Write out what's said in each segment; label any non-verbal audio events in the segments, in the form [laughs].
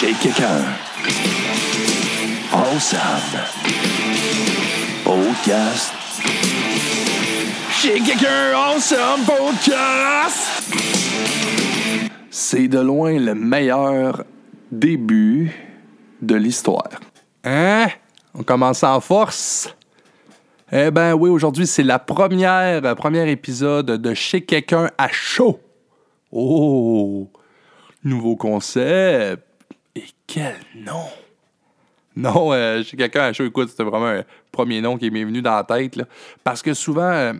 Chez quelqu'un. Ensemble. Podcast. Chez quelqu'un. Ensemble. Podcast. C'est de loin le meilleur début de l'histoire. Hein? On commence en force? Eh ben oui, aujourd'hui, c'est la première, euh, premier épisode de Chez quelqu'un à chaud. Oh! Nouveau concept. Et quel nom! Non, euh, quelqu'un à chaud, écoute, c'était vraiment un premier nom qui m'est venu dans la tête. parce que souvent, euh,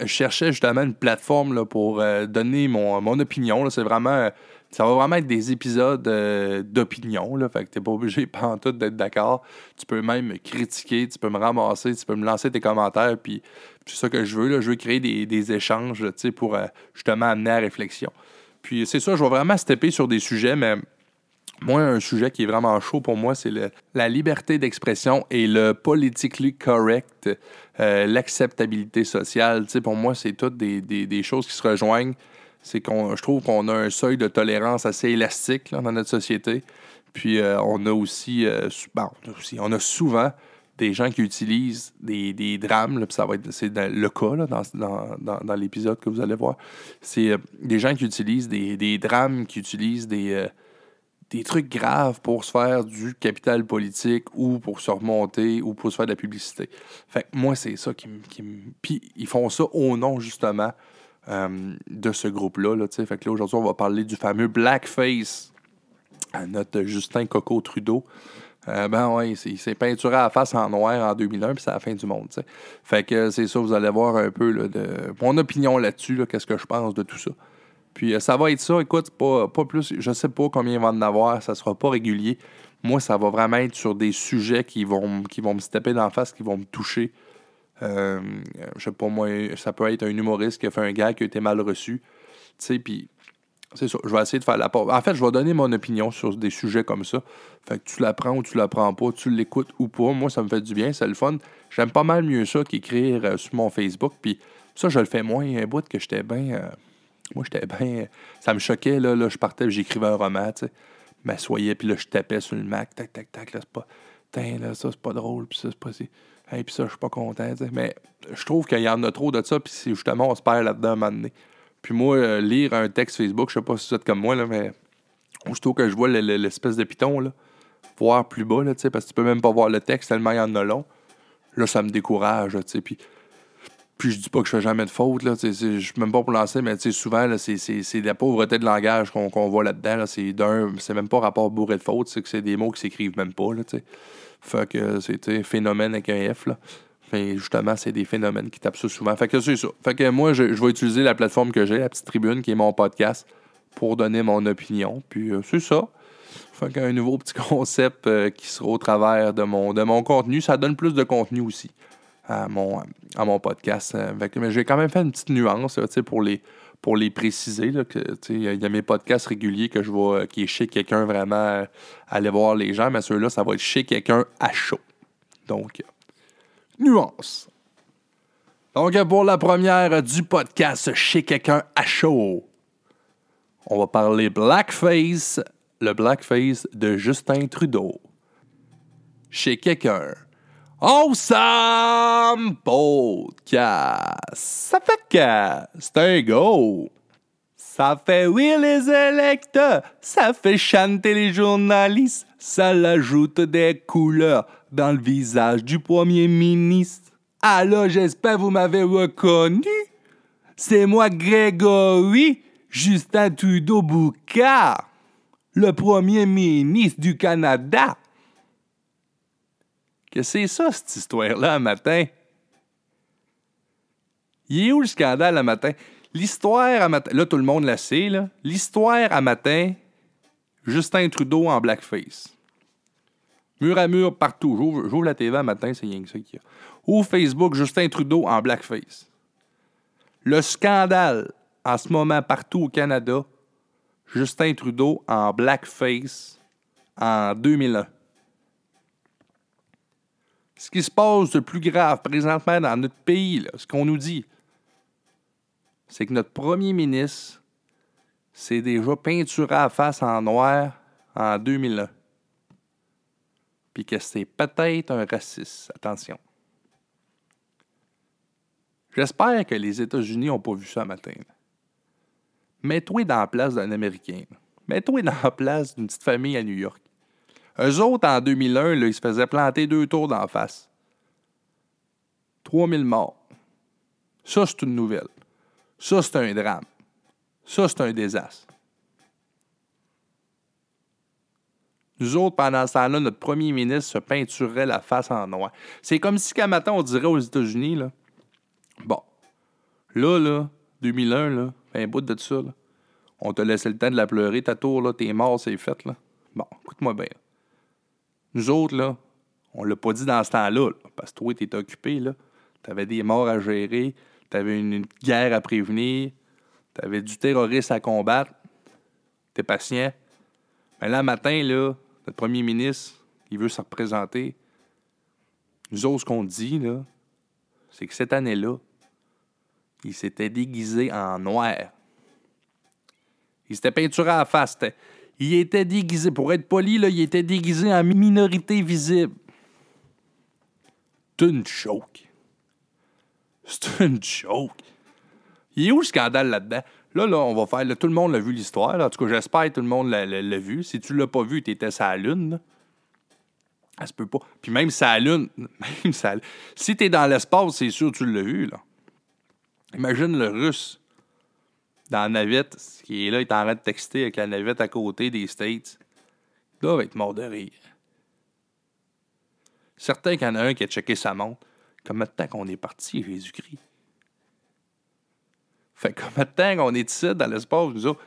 je cherchais justement une plateforme là, pour euh, donner mon, mon opinion. C'est vraiment. ça va vraiment être des épisodes euh, d'opinion. Fait que t'es pas obligé [laughs] tout d'être d'accord. Tu peux même me critiquer, tu peux me ramasser, tu peux me lancer tes commentaires. Puis c'est ça que je veux. Là. Je veux créer des, des échanges pour justement amener à la réflexion. Puis c'est ça, je vais vraiment stepper sur des sujets, mais moi, un sujet qui est vraiment chaud pour moi, c'est la liberté d'expression et le politically correct, euh, l'acceptabilité sociale. Pour moi, c'est toutes des, des- des choses qui se rejoignent. C'est qu'on, je trouve qu'on a un seuil de tolérance assez élastique dans notre société. Puis euh, on a aussi, euh, bon, on a aussi- on a souvent des gens qui utilisent des, des drames, là, ça va être c'est le cas dans, dans, dans, dans l'épisode que vous allez voir. C'est des gens qui utilisent des, des drames, qui utilisent des, des trucs graves pour se faire du capital politique ou pour se remonter ou pour se faire de la publicité. Fait que moi, c'est ça qui me. Puis ils font ça au nom, justement, euh, de ce groupe-là. Là, fait que là, aujourd'hui, on va parler du fameux blackface à notre Justin Coco Trudeau. Euh, ben ouais, il s'est peinturé à la face en noir en 2001, puis c'est la fin du monde. tu sais. Fait que c'est ça, vous allez voir un peu là, de mon opinion là-dessus, là, qu'est-ce que je pense de tout ça. Puis euh, ça va être ça, écoute, pas, pas plus, je sais pas combien il va en avoir, ça sera pas régulier. Moi, ça va vraiment être sur des sujets qui vont, qui vont me se taper d'en face, qui vont me toucher. Euh, je sais pas, moi, ça peut être un humoriste qui a fait un gars qui a été mal reçu. Tu sais, puis c'est ça, je vais essayer de faire la part. En fait, je vais donner mon opinion sur des sujets comme ça. Fait que tu la prends ou tu la prends pas, tu l'écoutes ou pas. Moi, ça me fait du bien, c'est le fun. J'aime pas mal mieux ça qu'écrire euh, sur mon Facebook. Puis ça, je le fais moins. Un bout que j'étais bien. Moi, j'étais bien. Ça me choquait, là. là je partais, j'écrivais un roman, tu sais. M'assoyais, puis là, je tapais sur le Mac. Tac, tac, tac. Là, c'est pas. Tain, là, ça, c'est pas drôle, puis ça, c'est pas. si- Hey, puis ça, je suis pas content, tu sais. Mais je trouve qu'il y en a trop de ça, puis justement, on se perd là-dedans à un moment donné. Puis moi, euh, lire un texte Facebook, je sais pas si vous êtes comme moi, là, mais aussitôt que je vois le- le- l'espèce de piton, là, voir plus bas, là, parce que tu peux même pas voir le texte tellement il y en a long, là, ça me décourage, tu sais. Puis, puis je dis pas que je fais jamais de faute, là, je suis même pas pour lancer, mais souvent, c'est, la pauvreté de langage qu'on, voit là-dedans, là. C'est d'un, c'est même pas rapport bourré de faute, c'est que c'est des mots qui s'écrivent même pas, là. Fait que c'est, phénomène avec un F, là. Fait justement, c'est des phénomènes qui tapent ça souvent. Fait que c'est ça. Fait que moi, je, je vais utiliser la plateforme que j'ai, la petite tribune, qui est mon podcast, pour donner mon opinion. Puis euh, c'est ça. Fait qu'un nouveau petit [laughs] concept euh, qui sera au travers de mon, de mon contenu. Ça donne plus de contenu aussi à mon, à mon podcast. Euh, que- mais j'ai quand même fait une petite nuance pour les, pour les préciser. Il y, a- mes podcasts réguliers que je vois euh, qui est chez quelqu'un vraiment euh, aller voir les gens, mais ceux-là, ça va être chez quelqu'un à chaud. Donc, nuance. Donc, pour la première du podcast chez quelqu'un à chaud, on va parler blackface, le blackface de Justin Trudeau. Chez quelqu'un. Awesome podcast. Ça fait que c'est un go. Ça fait rire les électeurs, ça fait chanter les journalistes, ça l'ajoute des couleurs dans le visage du premier ministre. Alors j'espère vous m'avez reconnu. C'est moi Grégory Justin Trudeau Boucard, le premier ministre du Canada. Que c'est ça, cette histoire-là, un matin? Il est où le scandale un matin? L'histoire à matin. Là, tout le monde la sait, là. L'histoire à matin, Justin Trudeau en blackface. Mur à mur, partout. J'ouvre la TV un matin, c'est rien que ça qu'il y a. Ou Facebook, Justin Trudeau en blackface. Le scandale en ce moment partout au Canada, Justin Trudeau en blackface en 2001. Ce qui se passe de plus grave présentement dans notre pays, là, ce qu'on nous dit, c'est que notre premier ministre s'est déjà peinturé à la face en noir en 2001. Puis que c'est peut-être un raciste. Attention. J'espère que les États-Unis n'ont pas vu ça matin. Mets-toi dans la place d'un Américain. Mets-toi dans la place d'une petite famille à New York. Eux autres, en 2001, là, ils se faisaient planter deux tours d'en face. 3000 morts. Ça, c'est une nouvelle. Ça, c'est un drame. Ça, c'est un désastre. Nous autres, pendant ce temps-là, notre premier ministre se peinturerait la face en noir. C'est comme si qu'à matin, on dirait aux États-Unis, là. Bon. Là, là, 2001, là, un bout de ça, là. On t'a laissé le temps de la pleurer, ta tour, là, t'es mort, c'est fait, là. Bon, écoute-moi bien. Nous autres, on l'a pas dit dans ce temps-là, là, parce que toi, t'étais occupé, là. T'avais des morts à gérer, t'avais une, une guerre à prévenir, t'avais du terroriste à combattre, t'es patient. Mais là, matin, là, notre premier ministre, il veut se représenter. Nous autres, ce qu'on dit, c'est que cette année-là, il s'était déguisé en noir. Il s'était peinturé à la face. Il était déguisé, pour être poli, là, il était déguisé en minorité visible. C'est une joke. C'est une joke. Il est où le scandale là-dedans? Là, là, on va faire. tout le monde l'a vu l'histoire. En tout cas, j'espère que tout le monde l'a, vu. Si tu l'as pas vu, tu étais sur la Lune. là. Ça se peut pas. Puis même la Lune, [laughs] même la- si tu es dans l'espace, c'est sûr que tu l'as vu. Là. Imagine le russe dans la navette qui est là, il est en train de texter avec la navette à côté des States. Il doit être mort de rire. Certain qu'il y en a un qui a checké sa montre. De temps qu'on est parti, Jésus-Christ? Fait de temps qu'on est ici dans l'espace, nous autres?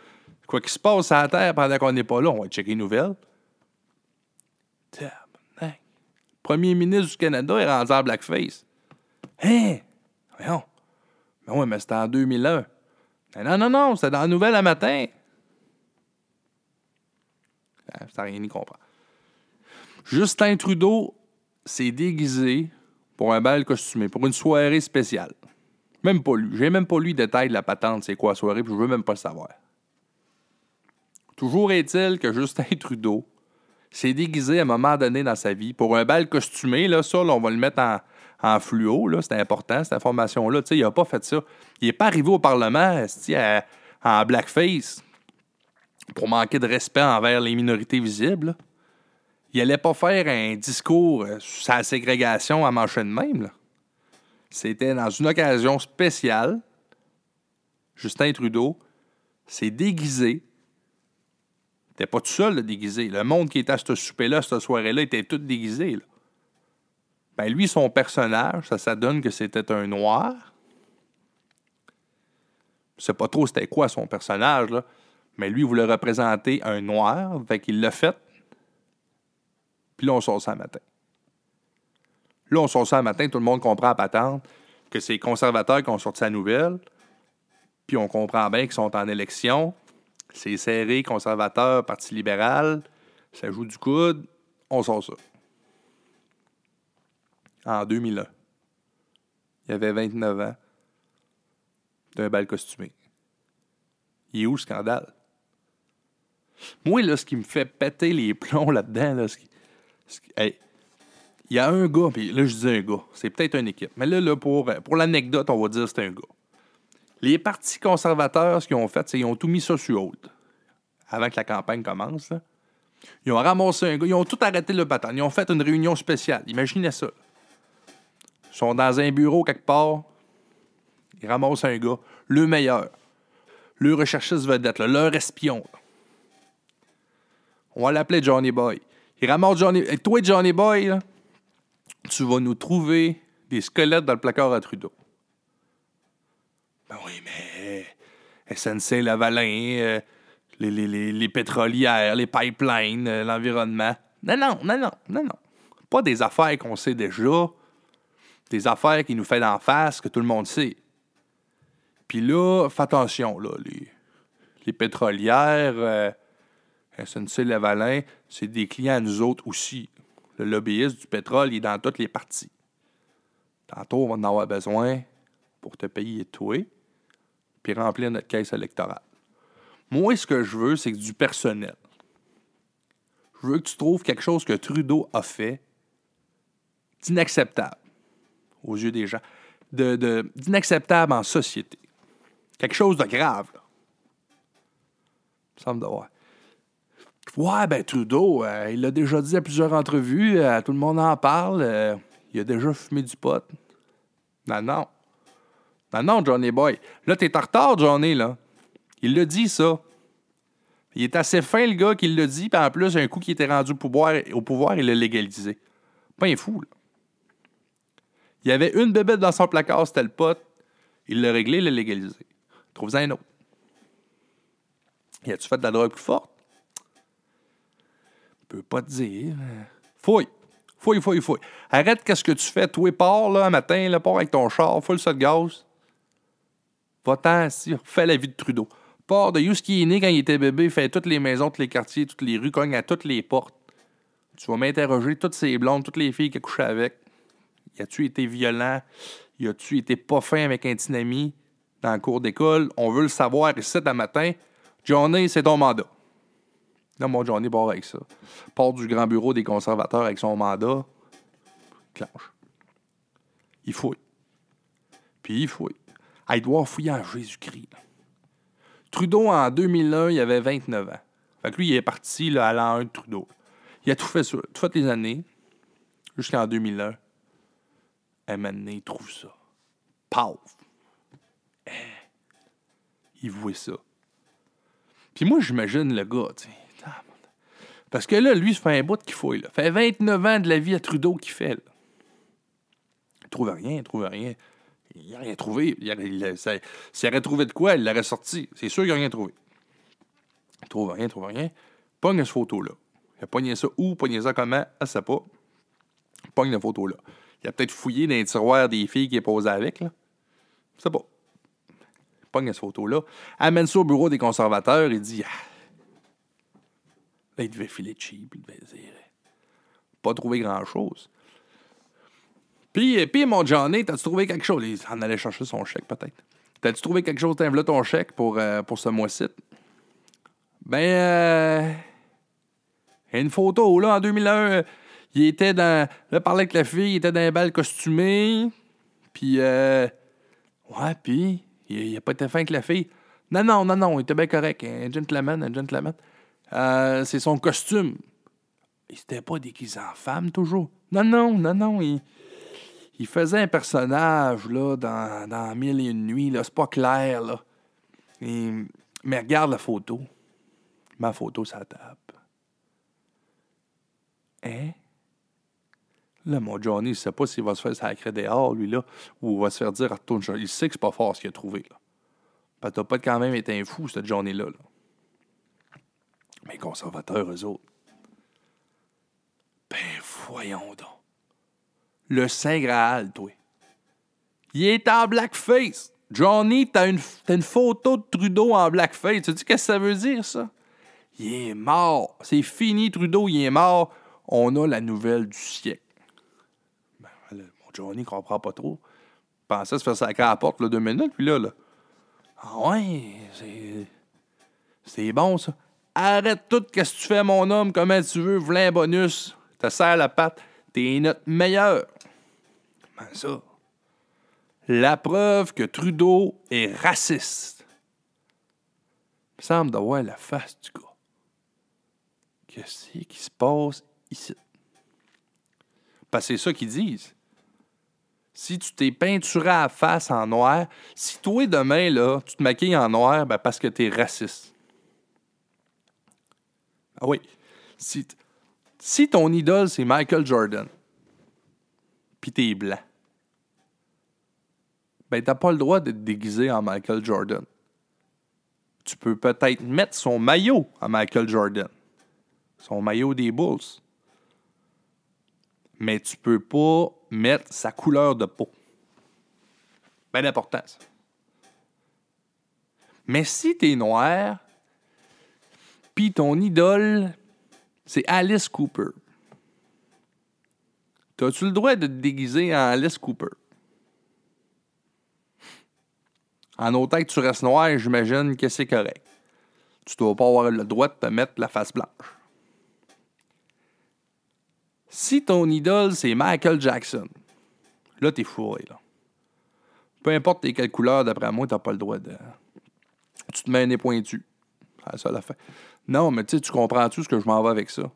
Quoi qu'il se passe à la Terre pendant qu'on n'est pas là, on va checker les nouvelles. Tabarnak. Premier ministre du Canada est rendu en blackface. Hein? Voyons. Mais oui, mais c'était en 2001. Mais non, non, non, c'était dans la nouvelle à matin. Ah, Ça rien y comprendre. Justin Trudeau s'est déguisé pour un bal costumé, pour une soirée spéciale. Même pas lu. J'ai même pas lu détail de la patente, c'est quoi la soirée, puis je veux même pas le savoir. Toujours est-il que Justin [laughs] Trudeau s'est déguisé à un moment donné dans sa vie pour un bal costumé. Là, ça, là, on va le mettre en, en fluo. Là, c'est important, cette information-là. Il n'a pas fait ça. Il n'est pas arrivé au Parlement à- en blackface pour manquer de respect envers les minorités visibles. Il allait pas faire un discours euh, sur sa ségrégation à mancher de même. C'était dans une occasion spéciale. Justin Trudeau s'est déguisé. N'était pas tout seul déguisé. Le monde qui était à ce souper-là, cette soirée-là, était tout déguisé. là. Ben lui, son personnage, ça, ça donne que c'était un noir. Je sais pas trop c'était quoi son personnage. Mais lui, il voulait représenter un noir, fait qu'il l'a fait. Puis là, on sort ça le matin. Là, on sort ça le matin, tout le monde comprend à patente que c'est les conservateurs qui ont sorti la nouvelle. Puis on comprend bien qu'ils sont en élection. C'est serré, conservateur, Parti libéral. Ça joue du coude. On sort ça. En 2001. Il avait 29 ans. D'un bal costumé. Il est où le scandale? Moi, là, ce qui me fait péter les plombs là-dedans, là, hey, il y a un gars, puis là, je dis un gars, c'est peut-être une équipe, mais là, là pour, pour l'anecdote, on va dire que c'est un gars. Les partis conservateurs, ce qu'ils ont fait, c'est qu'ils ont tout mis ça sur hold. Avant que la campagne commence. Ils ont ramassé un gars, ils ont tout arrêté le bâton. Ils ont fait une réunion spéciale. Imaginez ça. Sont dans un bureau quelque part. Ils ramassent un gars, le meilleur. Le recherchiste vedette, là, leur espion. On va l'appeler Johnny Boy. Il ramasse Johnny. Et toi, Johnny Boy, tu vas nous trouver des squelettes dans le placard à Trudeau. Ben oui, mais SNC Lavalin, euh, les, les, les, les pétrolières, les pipelines, euh, l'environnement. Non, non, non, non, non, non. Pas des affaires qu'on sait déjà. Des affaires qui nous fait d'en face, que tout le monde sait. Puis là, fais attention, là, les, les pétrolières, euh, SNC Lavalin, c'est des clients à nous autres aussi. Le lobbyiste du pétrole, il est dans toutes les parties. Tantôt, on va en avoir besoin pour te payer toi, puis remplir notre caisse électorale. Moi, ce que je veux, c'est du personnel. Je veux que tu trouves quelque chose que Trudeau a fait d'inacceptable aux yeux des gens, d'inacceptable en société. Quelque chose de grave, là. Il me semble. Ouais, ben Trudeau, euh, il l'a déjà dit à plusieurs entrevues, euh, tout le monde en parle, euh, il a déjà fumé du pot. Non, non. Non, non, Johnny Boy. Là, t'es en retard, Johnny, là. Il l'a dit, ça. Il est assez fin, le gars, qui l'a dit, puis en plus, un coup qui était rendu au pouvoir, au pouvoir il l'a légalisé. Pas un fou, là. Il y avait une bébête dans son placard, c'était le pote. Il l'a réglé, il l'a légalisé. Trouve-en un autre. Y a-tu fait de la drogue plus forte? Je peux pas te dire. Fouille. Fouille, fouille, fouille. Arrête qu'est-ce que tu fais. Toi, pars, là, un matin, là, pars avec ton char, full ça de gaz. Va-t'en, si, fais la vie de Trudeau. Pars de qui est né quand il était bébé, fait toutes les maisons, tous les quartiers, toutes les rues, cogne à toutes les portes. Tu vas m'interroger toutes ces blondes, toutes les filles a couché avec. Y a-tu été violent? Y a-tu été pas fin avec un petit ami dans le cours d'école? On veut le savoir ici, un matin. Johnny, c'est ton mandat. Là, mon Johnny part avec ça. Part du grand bureau des conservateurs avec son mandat. Clenche. Il fouille. Puis il fouille. Ah, il doit fouiller en Jésus-Christ. Trudeau, en 2001, il avait 29 ans. Fait que lui, il est parti là, à l'an 1 de Trudeau. Il a tout fait, sur, tout fait les années, jusqu'en 2001. Un moment donné, il trouve ça. Paf! Eh. Il voit ça. Puis moi, j'imagine le gars, tu sais. Parce que là, lui, ça fait un bout qu'il fouille. Là. fait 29 ans de la vie à Trudeau qu'il fait. Là. Il trouve rien, il trouve rien. Il n'a rien trouvé. S'il aurait trouvé de quoi, il l'aurait sorti. C'est sûr qu'il n'a rien trouvé. Il trouve rien, il trouve rien. Pogne cette photo-là. Il a pogné ça où, pogné ça comment, elle sait pas. Pogne la photo-là. Il a peut-être fouillé dans les tiroirs des filles qui posé avec, là. Je sais pas. Pogne cette photo-là. Amène ça au bureau des conservateurs et dit Ah. Là, il devait filer cheap, il devait dire. Pas trouver grand-chose. Puis, puis mon Johnny, t'as-tu trouvé quelque chose? Il en allait chercher son chèque, peut-être. T'as-tu trouvé quelque chose? T'as ton chèque pour, euh, pour ce mois-ci? Ben, euh, une photo, là, en 2001, euh, il était dans... Là, parlait avec la fille, il était dans un bal costumé. Puis, euh, ouais, puis, il, il a pas été fin avec la fille. Non, non, non, non, il était bien correct. Un gentleman, un gentleman. Euh, c'est son costume. Il s'était pas déguisé en femme, toujours. Non, non, non, non, il... Il faisait un personnage, là, dans, dans Mille et une nuits. C'est pas clair, là. Mais regarde la photo. Ma photo, ça tape. Hein? Là, mon Johnny, il sait pas s'il va se faire sacrer dehors, lui, là, ou il va se faire dire, retourne Il sait que c'est pas fort ce qu'il a trouvé, là. T'as pas quand même été un fou, cette journée-là, là. Mais conservateurs, eux autres. Ben, voyons donc. Le Saint Graal, toi. Il est en blackface. Johnny, t'as une, t'as une photo de Trudeau en blackface. Tu sais qu'est-ce que ça veut dire, ça? Il est mort. C'est fini, Trudeau, il est mort. On a la nouvelle du siècle. Johnny comprend pas trop. Pensait se faire sacrer à la porte, là, deux minutes, puis là, là. Ah ouais, c'est. C'est bon, ça. Arrête tout, qu'est-ce que tu fais, mon homme, comment tu veux, v'là un bonus. Te serre la patte. T'es notre meilleur. Comment ça? La preuve que Trudeau est raciste. Il me semble d'avoir la face du gars. Qu'est-ce qui se passe ici? Parce que c'est ça qu'ils disent. Si tu t'es peinturé à la face en noir, si toi demain, là, tu te maquilles en noir, ben parce que t'es raciste. Ah oui. Si, si ton idole, c'est Michael Jordan, puis t'es blanc, ben t'as pas le droit de te en Michael Jordan. Tu peux peut-être mettre son maillot à Michael Jordan. Son maillot des Bulls. Mais tu peux pas mettre sa couleur de peau. Important, ça. Mais si t'es noir, puis ton idole, c'est Alice Cooper. T'as-tu le droit de te déguiser en Alice Cooper? En autant que tu restes noir, j'imagine que c'est correct. Tu dois pas avoir le droit de te mettre la face blanche. Si ton idole, c'est Michael Jackson, là, t'es fourré, là. Peu importe t'es quelle couleur, d'après moi, t'as pas le droit de. Tu te mets un nez pointu. Ça la fin. Non, mais tu tu comprends tout ce que je m'en vais avec ça?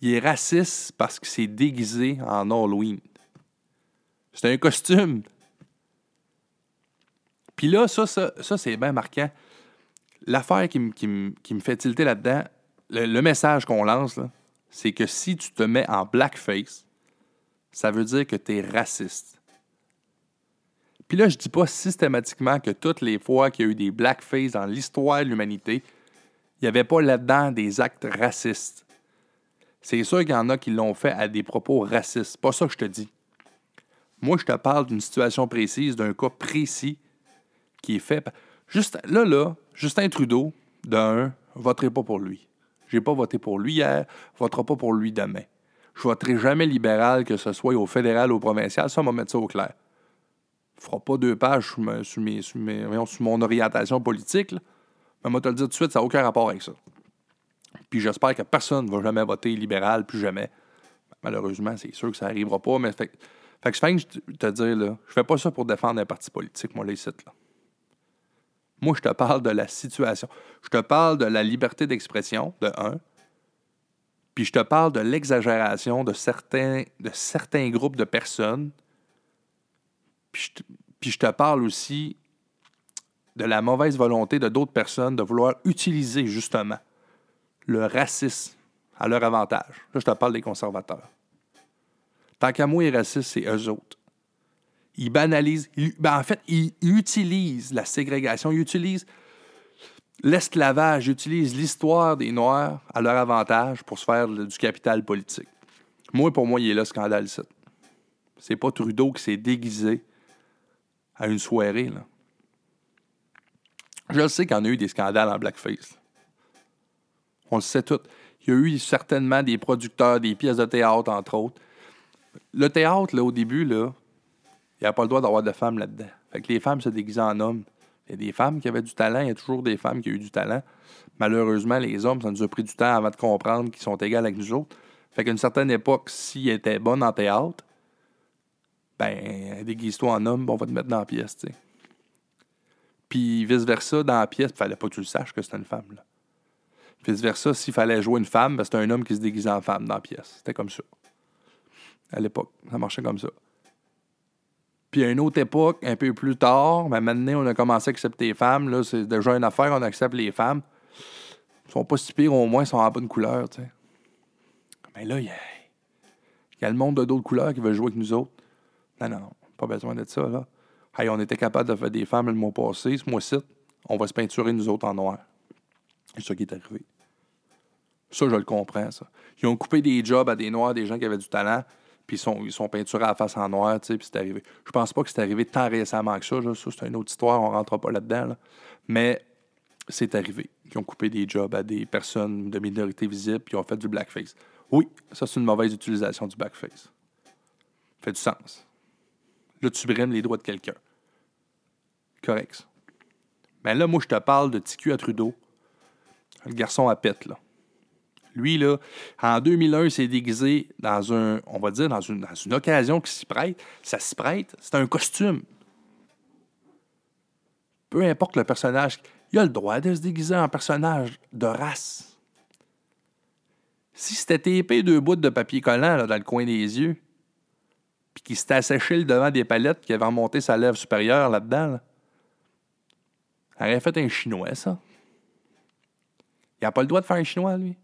Il est raciste parce qu'il s'est déguisé en Halloween. C'est un costume. Puis là, ça, ça, ça c'est bien marquant. L'affaire qui, me fait tilter là-dedans, le, message qu'on lance, c'est que si tu te mets en blackface, ça veut dire que tu es raciste. Puis là, je dis pas systématiquement que toutes les fois qu'il y a eu des blackface dans l'histoire de l'humanité, il n'y avait pas là-dedans des actes racistes. C'est sûr qu'il y en a qui l'ont fait à des propos racistes. Pas ça que je te dis. Moi, je te parle d'une situation précise, d'un cas précis qui est fait. Juste, là, là, Justin Trudeau, d'un, voterai pas pour lui. J'ai pas voté pour lui hier, votera pas pour lui demain. Je voterai jamais libéral, que ce soit au fédéral ou au provincial. Ça, on va mettre ça au clair. ne fera pas deux pages sur, mon orientation politique. Mais moi, te le dire tout de suite, ça n'a aucun rapport avec ça. Puis j'espère que personne ne va jamais voter libéral, plus jamais. Malheureusement, c'est sûr que ça n'arrivera pas, mais fait, que je fais te dire, là, je fais pas ça pour défendre un parti politique, moi, les sites, là. Moi, je te parle de la situation. Je te parle de la liberté d'expression, de un. Puis je te parle de l'exagération de certains, de certains groupes de personnes. Puis je, te, parle aussi de la mauvaise volonté de d'autres personnes de vouloir utiliser justement le racisme à leur avantage. Là, je te parle des conservateurs. Tant qu'à moi, les racistes, c'est eux autres il banalise, ben, en fait, il utilise la ségrégation, il utilise l'esclavage, il utilise l'histoire des Noirs à leur avantage pour se faire du capital politique. Moi, pour moi, il est là, scandale. C'est pas Trudeau qui s'est déguisé à une soirée, là. Je sais qu'il y en a eu des scandales en blackface. On le sait tout. Il y a eu certainement des producteurs, des pièces de théâtre, entre autres. Le théâtre, là, au début, là, il n'y a pas le droit d'avoir de femmes là-dedans. Fait que les femmes se déguisent en hommes. Il y a des femmes qui avaient du talent, il y a toujours des femmes qui ont eu du talent. Malheureusement, les hommes, ça nous a pris du temps avant de comprendre qu'ils sont égaux avec nous autres. Fait qu'à une certaine époque, s'ils étaient bonnes en théâtre, ben, déguise-toi en homme, on va te mettre dans la pièce, tu sais. Puis vice-versa, dans la pièce, il fallait pas que tu le saches que c'était une femme, là. Vice-versa, s'il fallait jouer une femme, ben, c'était un homme qui se déguisait en femme dans la pièce. C'était comme ça. À l'époque, ça marchait comme ça. Puis à une autre époque, un peu plus tard, ben maintenant, on a commencé à accepter les femmes. Là, c'est déjà une affaire, on accepte les femmes. Ils sont pas si pires, au moins, ils sont en bonne couleur, tu sais. Mais là, il y, a le monde de d'autres couleurs qui veut jouer avec nous autres. Non, non, pas besoin de ça, là. Hey, on était capable de faire des femmes le mois passé, ce mois-ci, on va se peinturer nous autres en noir. C'est ça qui est arrivé. Ça, je le comprends, ça. Ils ont coupé des jobs à des noirs, des gens qui avaient du talent puis ils sont, peinturés à la face en noir, tu sais, puis c'est arrivé. Je pense pas que c'est arrivé tant récemment que ça, ça c'est une autre histoire, on rentre pas là-dedans, mais c'est arrivé. Ils ont coupé des jobs à des personnes de minorité visible, puis ils ont fait du blackface. Oui, ça c'est une mauvaise utilisation du blackface. Fait du sens. Là, tu brimes les droits de quelqu'un. Correct. Mais là, moi, je te parle de TQ à Trudeau. Le garçon à pète, là. Lui, là, en 2001, il s'est déguisé dans un, on va dire, dans une, occasion qui s'y prête. Ça s'y prête, c'est un costume. Peu importe le personnage, il a le droit de se déguiser en personnage de race. Si c'était TP deux bouts de papier collant dans le coin des yeux, puis qu'il s'était asséché le devant des palettes, qui avait remonté sa lèvre supérieure là-dedans, aurait fait un chinois, ça. Il n'a pas le droit de faire un chinois, lui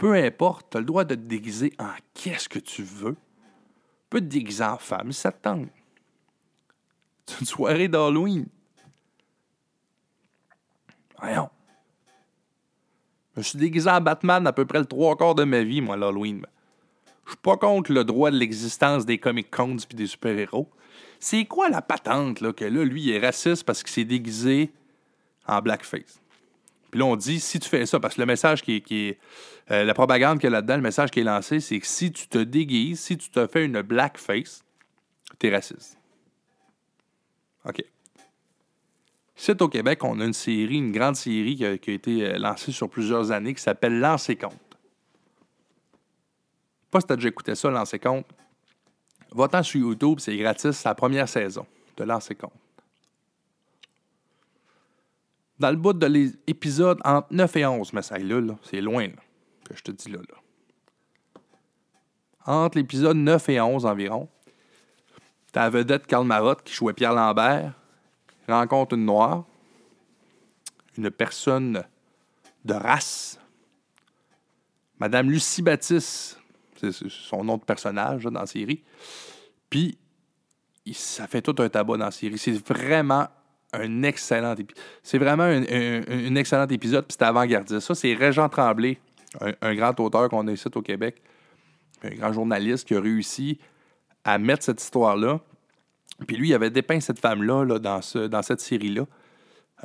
peu importe, tu as le droit de te déguiser en qu'est-ce que tu veux. Tu peux te déguiser en femme ça te tente. C'est une soirée d'Halloween. Voyons. Je me suis déguisé en Batman à peu près le trois quarts de ma vie, moi, l'Halloween. Je suis pas contre le droit de l'existence des comic cons et des super-héros. C'est quoi la patente, là, que là, lui, il est raciste parce qu'il s'est déguisé en blackface? Puis là, on dit, si tu fais ça, parce que le message qui est. Euh, la propagande qu'il y a là-dedans, le message qui est lancé, c'est que si tu te déguises, si tu te fais une blackface, t'es raciste. OK. Ici, au Québec, on a une série, une grande série qui a, été euh, lancée sur plusieurs années qui s'appelle Lancer compte. Pas si tu as déjà écouté ça, Lancer compte. Va-t'en sur YouTube, c'est gratis, c'est la première saison de Lancer compte. Dans le bout de l'épisode entre 9 et 11, mais ça là, là c'est loin là, que je te dis là. là. Entre l'épisode 9 et 11 environ, la vedette Karl Marotte qui jouait Pierre Lambert, rencontre une noire, une personne de race, Madame Lucie Baptiste, c'est son nom de personnage dans la série. Puis, ça fait tout un tabac dans la série. C'est vraiment un excellent épisode. C'est vraiment un, excellent épisode, puis c'est avant-gardiste. Ça, c'est Régent Tremblay, un, grand auteur qu'on a ici au Québec, un grand journaliste qui a réussi à mettre cette histoire-là. Puis lui, il avait dépeint cette femme-là là, dans, ce, dans cette série-là.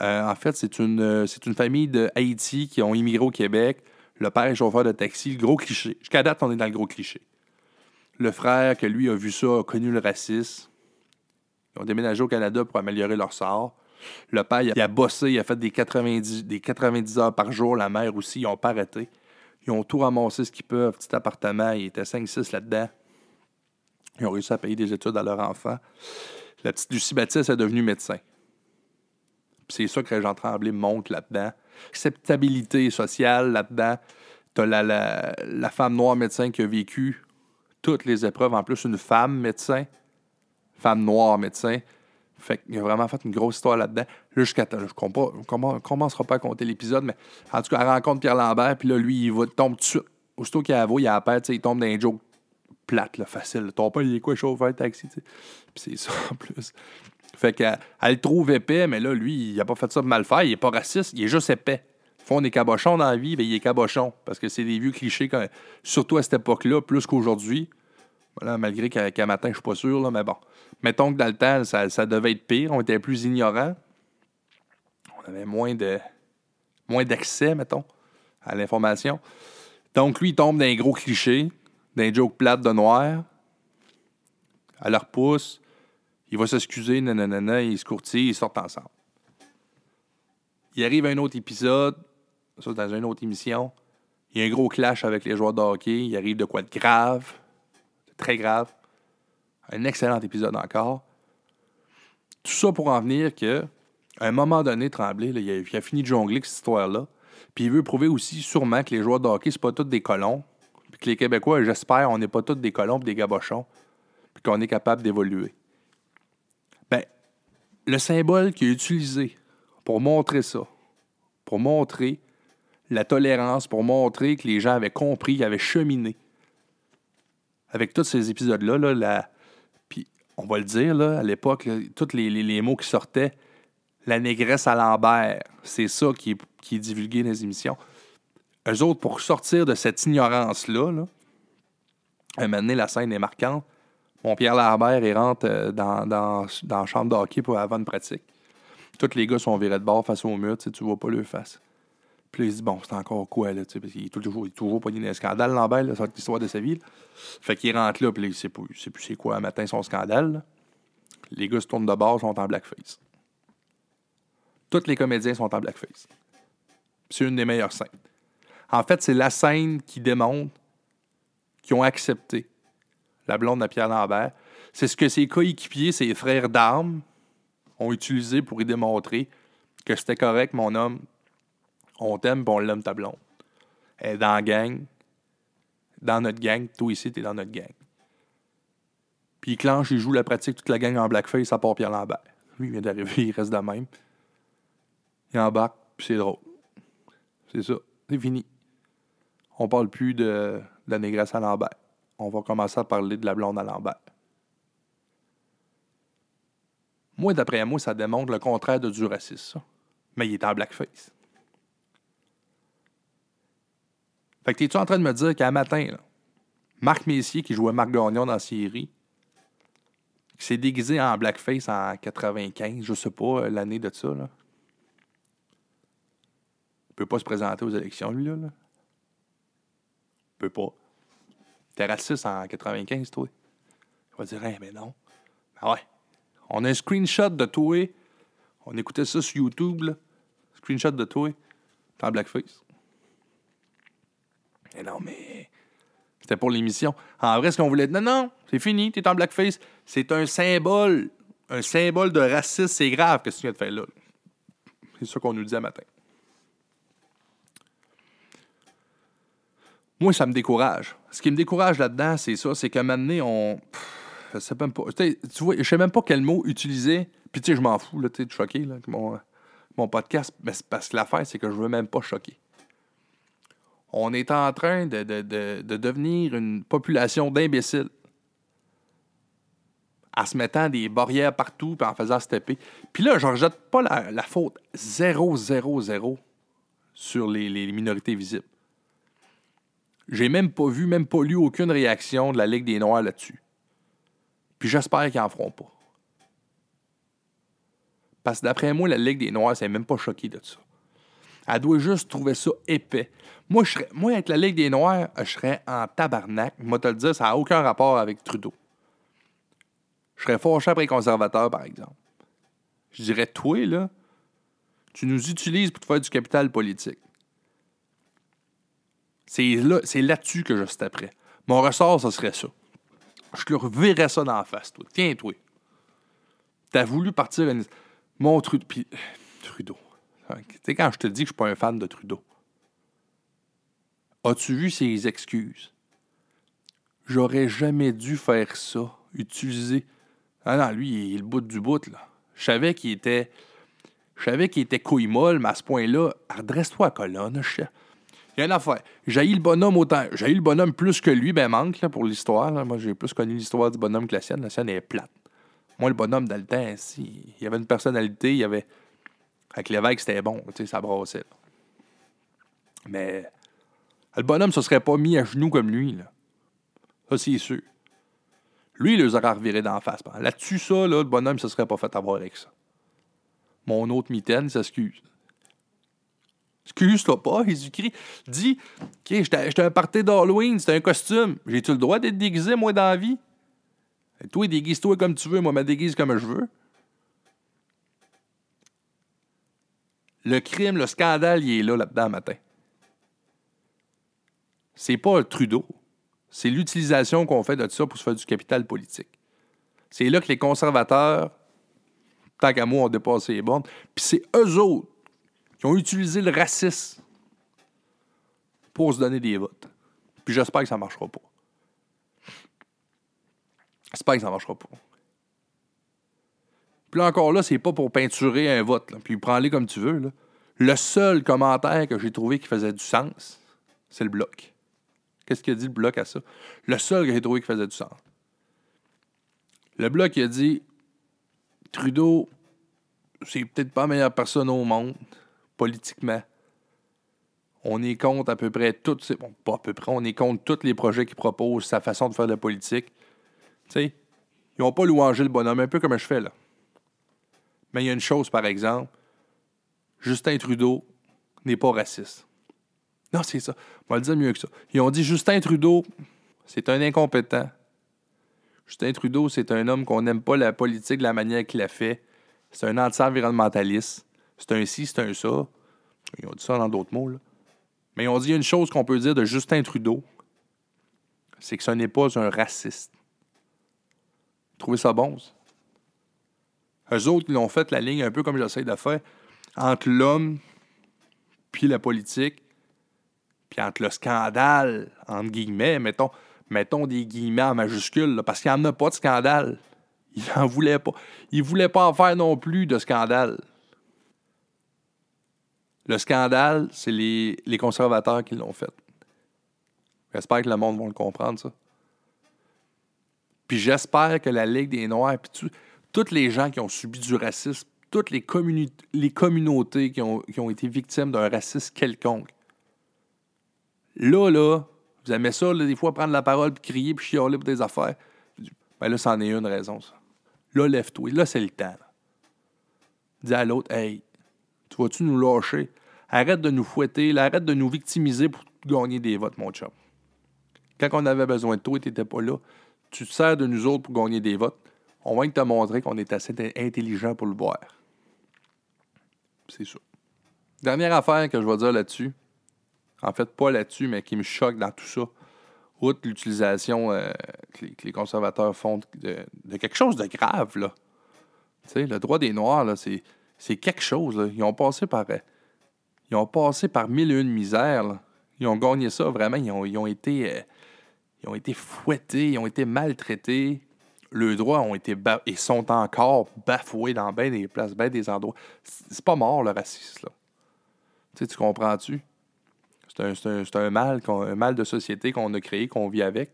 Euh, en fait, c'est une, c'est une famille de Haïti qui ont immigré au Québec. Le père est chauffeur de taxi, le gros cliché. Jusqu'à date, on est dans le gros cliché. Le frère, que lui a vu ça, a connu le racisme. Ils ont déménagé au Canada pour améliorer leur sort. Le père, il a, bossé, il a fait des 90, des 90 heures par jour. La mère aussi, ils n'ont pas arrêté. Ils ont tout ramassé ce qu'ils peuvent. Petit appartement, il était 5-6 là-dedans. Ils ont réussi à payer des études à leur enfant. La petite Lucie Baptiste est devenue médecin. C'est ça que Régent Tremblay montre là-dedans. Acceptabilité sociale là-dedans. T'as la femme noire médecin qui a vécu toutes les épreuves. En plus, une femme médecin. Femme noire médecin. Fait qu'il a vraiment fait une grosse histoire là-dedans. Là, je comprends, on commencera pas à compter l'épisode, mais en tout cas, elle rencontre Pierre Lambert, puis là, lui, il va, tombe tout de suite. Aussitôt qu'il a avoué, il a la sais, il tombe dans un joke plate, là, facile. Ton père, il est quoi, chauffeur taxi, tu sais. Puis c'est ça, en plus. Fait qu'elle elle le trouve épais, mais là, lui, il a pas fait ça de mal faire. Il est pas raciste, il est juste épais. Ils font des cabochons dans la vie, ben, il est cabochon. Parce que c'est des vieux clichés, quand- surtout à cette époque-là, plus qu'aujourd'hui. Voilà, malgré qu'à matin, je suis pas sûr, là, mais bon. Mettons que dans le temps, ça, devait être pire. On était plus ignorants. On avait moins d'accès, mettons, à l'information. Donc, lui, il tombe dans un gros cliché, dans un joke plate de noir. Elle leur pousse. Il va s'excuser, nanana, ils se courtillent, ils sortent ensemble. Il arrive à un autre épisode, ça dans une autre émission. Il y a un gros clash avec les joueurs de hockey. Il arrive de quoi de grave, de très grave. Un excellent épisode encore. Tout ça pour en venir que, à un moment donné, Tremblay, il, a, fini de jongler avec cette histoire-là. Puis il veut prouver aussi sûrement que les joueurs de hockey, c'est pas tous des colons. Puis que les Québécois, j'espère, on n'est pas tous des colons pis des gabochons. Puis qu'on est capable d'évoluer. Ben, le symbole qu'il a utilisé pour montrer ça, pour montrer la tolérance, pour montrer que les gens avaient compris, avaient cheminé. Avec tous ces épisodes-là, là, la... on va le dire, là, à l'époque, tous les, les- mots qui sortaient, la négresse à Lambert, c'est ça qui est, qui est divulgué dans les émissions. Eux autres, pour sortir de cette ignorance-là, là, un moment donné, la scène est marquante. Mon Pierre Lambert, il rentre euh, dans, la chambre de hockey pour avant une pratique. Tous les gars sont virés de bord face au mur, tu vois pas leur face. Puis il se dit, bon, c'est encore quoi, là, tu sais, parce qu'il est toujours, il est toujours pogné dans un scandale, Lambert, là, l'histoire de sa vie. Fait qu'il rentre là, puis il sait, plus c'est quoi, un matin, son scandale. Les gars se tournent de bord, sont en blackface. Tous les comédiens sont en blackface. C'est une des meilleures scènes. En fait, c'est la scène qui démontre qu'ils ont accepté la blonde de Pierre Lambert. C'est ce que ses coéquipiers, ses frères d'armes, ont utilisé pour y démontrer que c'était correct, mon homme. On t'aime, puis on l'aime ta blonde. Elle est dans la gang. Dans notre gang. Toi ici, t'es dans notre gang. Puis il clenche, il joue la pratique, toute la gang en blackface, à part Pierre Lambert. Lui, il vient d'arriver, [laughs] il reste de même. Il embarque, puis c'est drôle. C'est ça. C'est fini. On parle plus de, de la négresse à Lambert. On va commencer à parler de la blonde à Lambert. Moi, d'après moi, ça démontre le contraire de du racisme, ça. Mais il est en blackface. Fait que t'es-tu en train de me dire qu'à matin, Marc Messier, qui jouait Marc Gagnon dans la série, qui s'est déguisé en blackface en 95, je sais pas, euh, l'année de ça, là. Il peut pas se présenter aux élections, lui, là. peut pas. T'es raciste en 95, toi. Il va dire, hey, mais non. Ben ouais. On a un screenshot de toi. On écoutait ça sur YouTube, là. Screenshot de toi. T'es en blackface. Mais non, mais. C'était pour l'émission. En vrai, ce qu'on voulait. Non, non, c'est fini, t'es en blackface. C'est un symbole. Un symbole de racisme. C'est grave que ce que tu viens de faire là. C'est ça qu'on nous disait matin. Moi, ça me décourage. Ce qui me décourage là-dedans, c'est ça, c'est qu'à un moment donné, on. Je sais même pas. Tu vois, je sais même pas quel mot utiliser. Puis tu sais, je m'en fous, là, tu choquer, là, mon, mon podcast. Mais parce que l'affaire, c'est que je veux même pas choquer. On est en train de, de, de, de devenir une population d'imbéciles. En se mettant des barrières partout puis en faisant stepper. Puis là, je ne rejette pas la, faute 0, 0, 0 sur les, les minorités visibles. J'ai même pas vu, même pas lu aucune réaction de la Ligue des Noirs là-dessus. Puis j'espère qu'ils n'en feront pas. Parce que d'après moi, la Ligue des Noirs, c'est même pas choquée de ça. Elle doit juste trouver ça épais. Moi, moi avec la Ligue des Noirs, je serais en tabarnak. Moi, te le dire, ça n'a aucun rapport avec Trudeau. Je serais fâché après les conservateurs, par exemple. Je dirais, toi, là, tu nous utilises pour te faire du capital politique. C'est là, c'est là-dessus que je après. Mon ressort, ce serait ça. Je leur verrais ça dans la face, toi. Tiens, toi. T'as voulu partir une... Mon Trudeau. Puis, Trudeau. Tu sais, quand je te dis que je suis pas un fan de Trudeau, as-tu vu ses excuses? J'aurais jamais dû faire ça. Utiliser. Ah non, lui, il est le bout du bout, là. Je savais qu'il était. Je savais qu'il était couille molle, mais à ce point-là, redresse-toi colonne, chef. Il y a une affaire. J'ai le bonhomme autant. J'ai le bonhomme plus que lui, ben manque là, pour l'histoire. Moi, j'ai plus connu l'histoire du bonhomme que la sienne. La sienne est plate. Moi, le bonhomme dans le il avait une personnalité, il y avait. Avec l'évêque, c'était bon, tu sais, ça brassait. Mais le bonhomme se serait pas mis à genoux comme lui. Là. Ça, c'est sûr. Lui, il les aurait revirés d'en face. Là-dessus, ça, là, le bonhomme se serait pas fait avoir avec ça. Mon autre mitaine s'excuse. Excuse-toi pas, Jésus-Christ. Dis, OK, j'étais un party d'Halloween, c'était un costume. J'ai-tu le droit d'être déguisé, moi, dans la vie? Toi, déguise-toi comme tu veux, moi, me déguise comme je veux. Le crime, le scandale, il est là, là-dedans, matin. C'est pas Trudeau. C'est l'utilisation qu'on fait de ça pour se faire du capital politique. C'est là que les conservateurs, tant qu'à moi, ont dépassé les bornes. Puis c'est eux autres qui ont utilisé le racisme pour se donner des votes. Puis j'espère que ça ne marchera pas. J'espère que ça ne marchera pas. Là encore là, c'est pas pour peinturer un vote. Puis prends-les comme tu veux. Le seul commentaire que j'ai trouvé qui faisait du sens, c'est le bloc. Qu'est-ce qu'il a dit le bloc à ça? Le seul que j'ai trouvé qui faisait du sens. Le bloc, il a dit Trudeau, c'est peut-être pas la meilleure personne au monde, politiquement. On est contre à peu près toutes bon, pas à peu près, on est contre tous les projets qu'il propose, sa façon de faire de la politique. Tu sais, ils n'ont pas louangé le bonhomme, un peu comme je fais là. Mais il y a une chose, par exemple, Justin Trudeau n'est pas raciste. Non, c'est ça. On va le dire mieux que ça. Ils ont dit Justin Trudeau, c'est un incompétent. Justin Trudeau, c'est un homme qu'on n'aime pas la politique de la manière qu'il a fait. C'est un anti-environnementaliste. C'est un ci, c'est un ça. Ils ont dit ça dans d'autres mots. Là. Mais ils ont dit une chose qu'on peut dire de Justin Trudeau c'est que ce n'est pas un raciste. Vous trouvez ça bon, ça? Eux autres, ils ont fait la ligne un peu comme j'essaie de faire entre l'homme puis la politique, puis entre le scandale, entre guillemets, mettons, mettons des guillemets en majuscule, parce qu'il n'y en a pas de scandale. Il n'en voulait pas. Il ne voulait pas en faire non plus de scandale. Le scandale, c'est les, conservateurs qui l'ont fait. J'espère que le monde va le comprendre, ça. Puis j'espère que la Ligue des Noirs, puis tous les gens qui ont subi du racisme, toutes les, communautés qui ont, été victimes d'un racisme quelconque, là, là, vous aimez ça, là, des fois, prendre la parole, puis crier, puis chialer pour des affaires. Ben là, c'en est une raison, ça. Là, lève-toi. Là, c'est le temps. Dis à l'autre, hey, tu vas-tu nous lâcher? Arrête de nous fouetter, arrête de nous victimiser pour gagner des votes, mon chum. Quand on avait besoin de toi, tu n'étais pas là. Tu te sers de nous autres pour gagner des votes. On va te montrer qu'on est assez intelligent pour le boire. C'est ça. Dernière affaire que je vais dire là-dessus. En fait, pas là-dessus, mais qui me choque dans tout ça. Outre l'utilisation euh, que, les, conservateurs font de, quelque chose de grave, là. Tu sais, le droit des Noirs, c'est, quelque chose. Ils ont passé par... Euh, ils ont passé par mille et une misères. Ils ont gagné ça, vraiment. Ils ont été... Euh, ils ont été fouettés, ils ont été maltraités. Le droit ont été et sont encore bafoués dans bien des places, bien des endroits. C'est pas mort le racisme, là. Tu comprends-tu? C'est un, mal, un mal de société qu'on a créé, qu'on vit avec.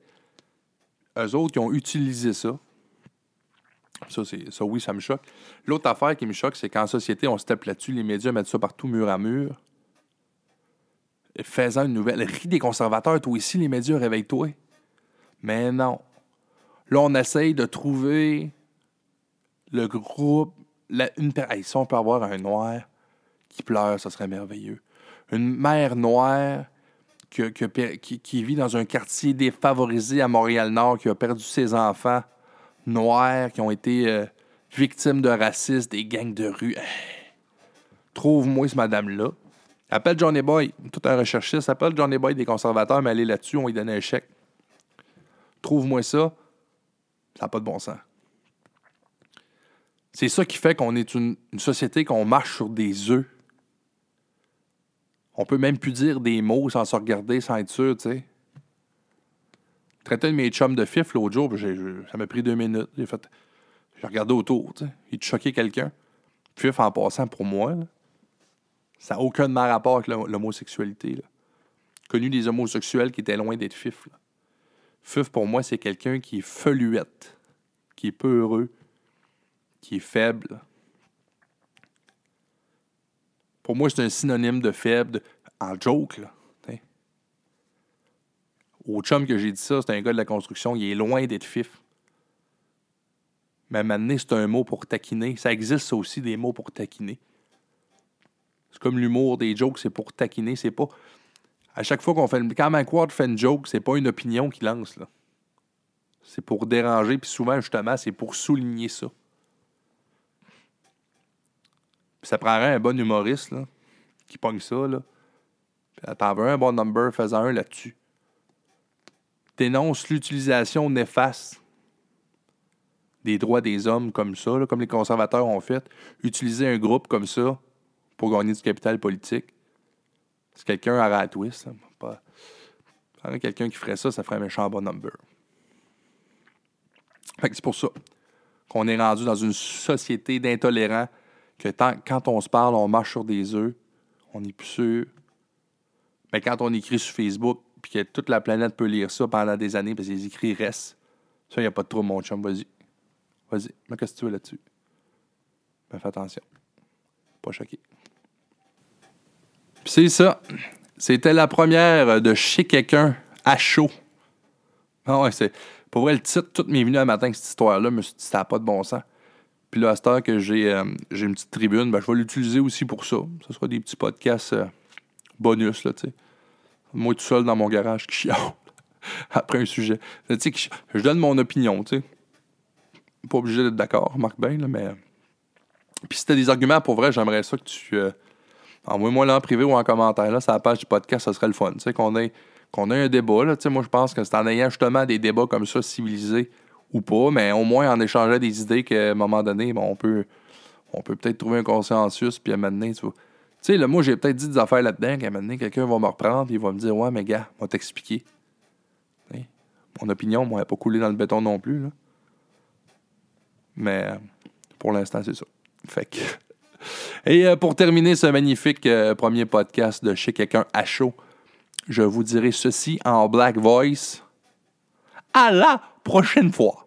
Eux autres, qui ont utilisé ça. Ça, ça, oui, ça me choque. L'autre affaire qui me choque, c'est qu'en société, on se tape là-dessus, les médias mettent ça partout mur à mur. faisant une nouvelle. Ris des conservateurs, toi ici, les médias, réveille-toi. Mais non. Là, on essaye de trouver le groupe. Une, si on peut avoir un noir qui pleure, ça serait merveilleux une mère noire qui, vit dans un quartier défavorisé à Montréal-Nord, qui a perdu ses enfants noirs, qui ont été euh, victimes de racisme, des gangs de rue. Trouve-moi ce madame-là. Appelle Johnny Boy, tout un recherchiste, appelle Johnny Boy des conservateurs, mais allez là-dessus, on lui donne un chèque. Trouve-moi ça. Ça n'a pas de bon sens. C'est ça qui fait qu'on est une, société qu'on marche sur des œufs. On peut même plus dire des mots sans se regarder, sans être sûr, tu sais. Traiter de mes chums de fif l'autre jour, ça m'a pris deux minutes. J'ai fait. J'ai regardé autour, tu sais. Il choqué quelqu'un. Fif en passant pour moi, ça n'a aucun rapport avec l'homosexualité. Connu des homosexuels qui étaient loin d'être fif. Fif, pour moi, c'est quelqu'un qui est feluette, qui est peu heureux, qui est faible, pour moi, c'est un synonyme de faible, en joke. Là, Au chum que j'ai dit ça, c'est un gars de la construction, il est loin d'être fif. Mais maintenant, c'est un mot pour taquiner. Ça existe aussi, des mots pour taquiner. C'est comme l'humour des jokes, c'est pour taquiner. C'est pas. À chaque fois qu'on fait. Quand McQuarrie fait une joke, c'est pas une opinion qu'il lance, là. C'est pour déranger, puis souvent, justement, c'est pour souligner ça ça prendrait un bon humoriste là, qui pogne ça. Là. T'en veux un bon number, fais un là-dessus. Dénonce l'utilisation néfaste des droits des hommes comme ça, comme les conservateurs ont fait. Utiliser un groupe comme ça pour gagner du capital politique. C'est quelqu'un à rat twist. Pas... Quelqu'un qui ferait ça, ça ferait un méchant bon number. c'est pour ça qu'on est rendu dans une société d'intolérants que quand on se parle, on marche sur des œufs, on n'est plus sûr. Mais quand on écrit sur Facebook, puis que toute la planète peut lire ça pendant des années, parce que les écrits restent, ça, il n'y a pas de trop, mon chum. Vas-y. Vas-y. Mais qu'est-ce que tu veux là-dessus? Mais fais attention. Pas choqué. C'est ça. C'était la première de chez quelqu'un à chaud. Ah ouais, c'est. Pour vrai, le titre, toutes mes venues un matin cette histoire-là, dit, ça n'a pas de bon sens. Puis là, à cette heure que j'ai, euh, une petite tribune, ben, je vais l'utiliser aussi pour ça. Ce sera des petits podcasts euh, bonus, là, tu sais. Moi, tout seul dans mon garage qui chiale [laughs] après un sujet. Tu sais, je donne mon opinion, tu sais. Pas obligé d'être d'accord, Marc bien, là, mais... Puis si t'as des arguments, pour vrai, j'aimerais ça que tu... Euh, envoie-moi là en privé ou en commentaire, là, sur la page du podcast, ça serait le fun. Tu sais, qu'on ait, un débat, là. Tu sais, moi, je pense que c'est en ayant justement des débats comme ça, civilisés, ou pas, mais au moins en échangeant des idées qu'à un moment donné, on peut on peut peut-être trouver un consensus, puis à un moment donné, tu vois. Tu sais, là, moi, j'ai peut-être dit des affaires là-dedans, qu'à un moment donné, quelqu'un va me reprendre, et il va me dire Ouais, mais gars, on va t'expliquer. Mon opinion, moi, elle n'a pas coulé dans le béton non plus. Là. Mais pour l'instant, c'est ça. Fait que. Et euh, pour terminer ce magnifique euh, premier podcast de chez quelqu'un à chaud, je vous dirai ceci en Black Voice. À la prochaine fois.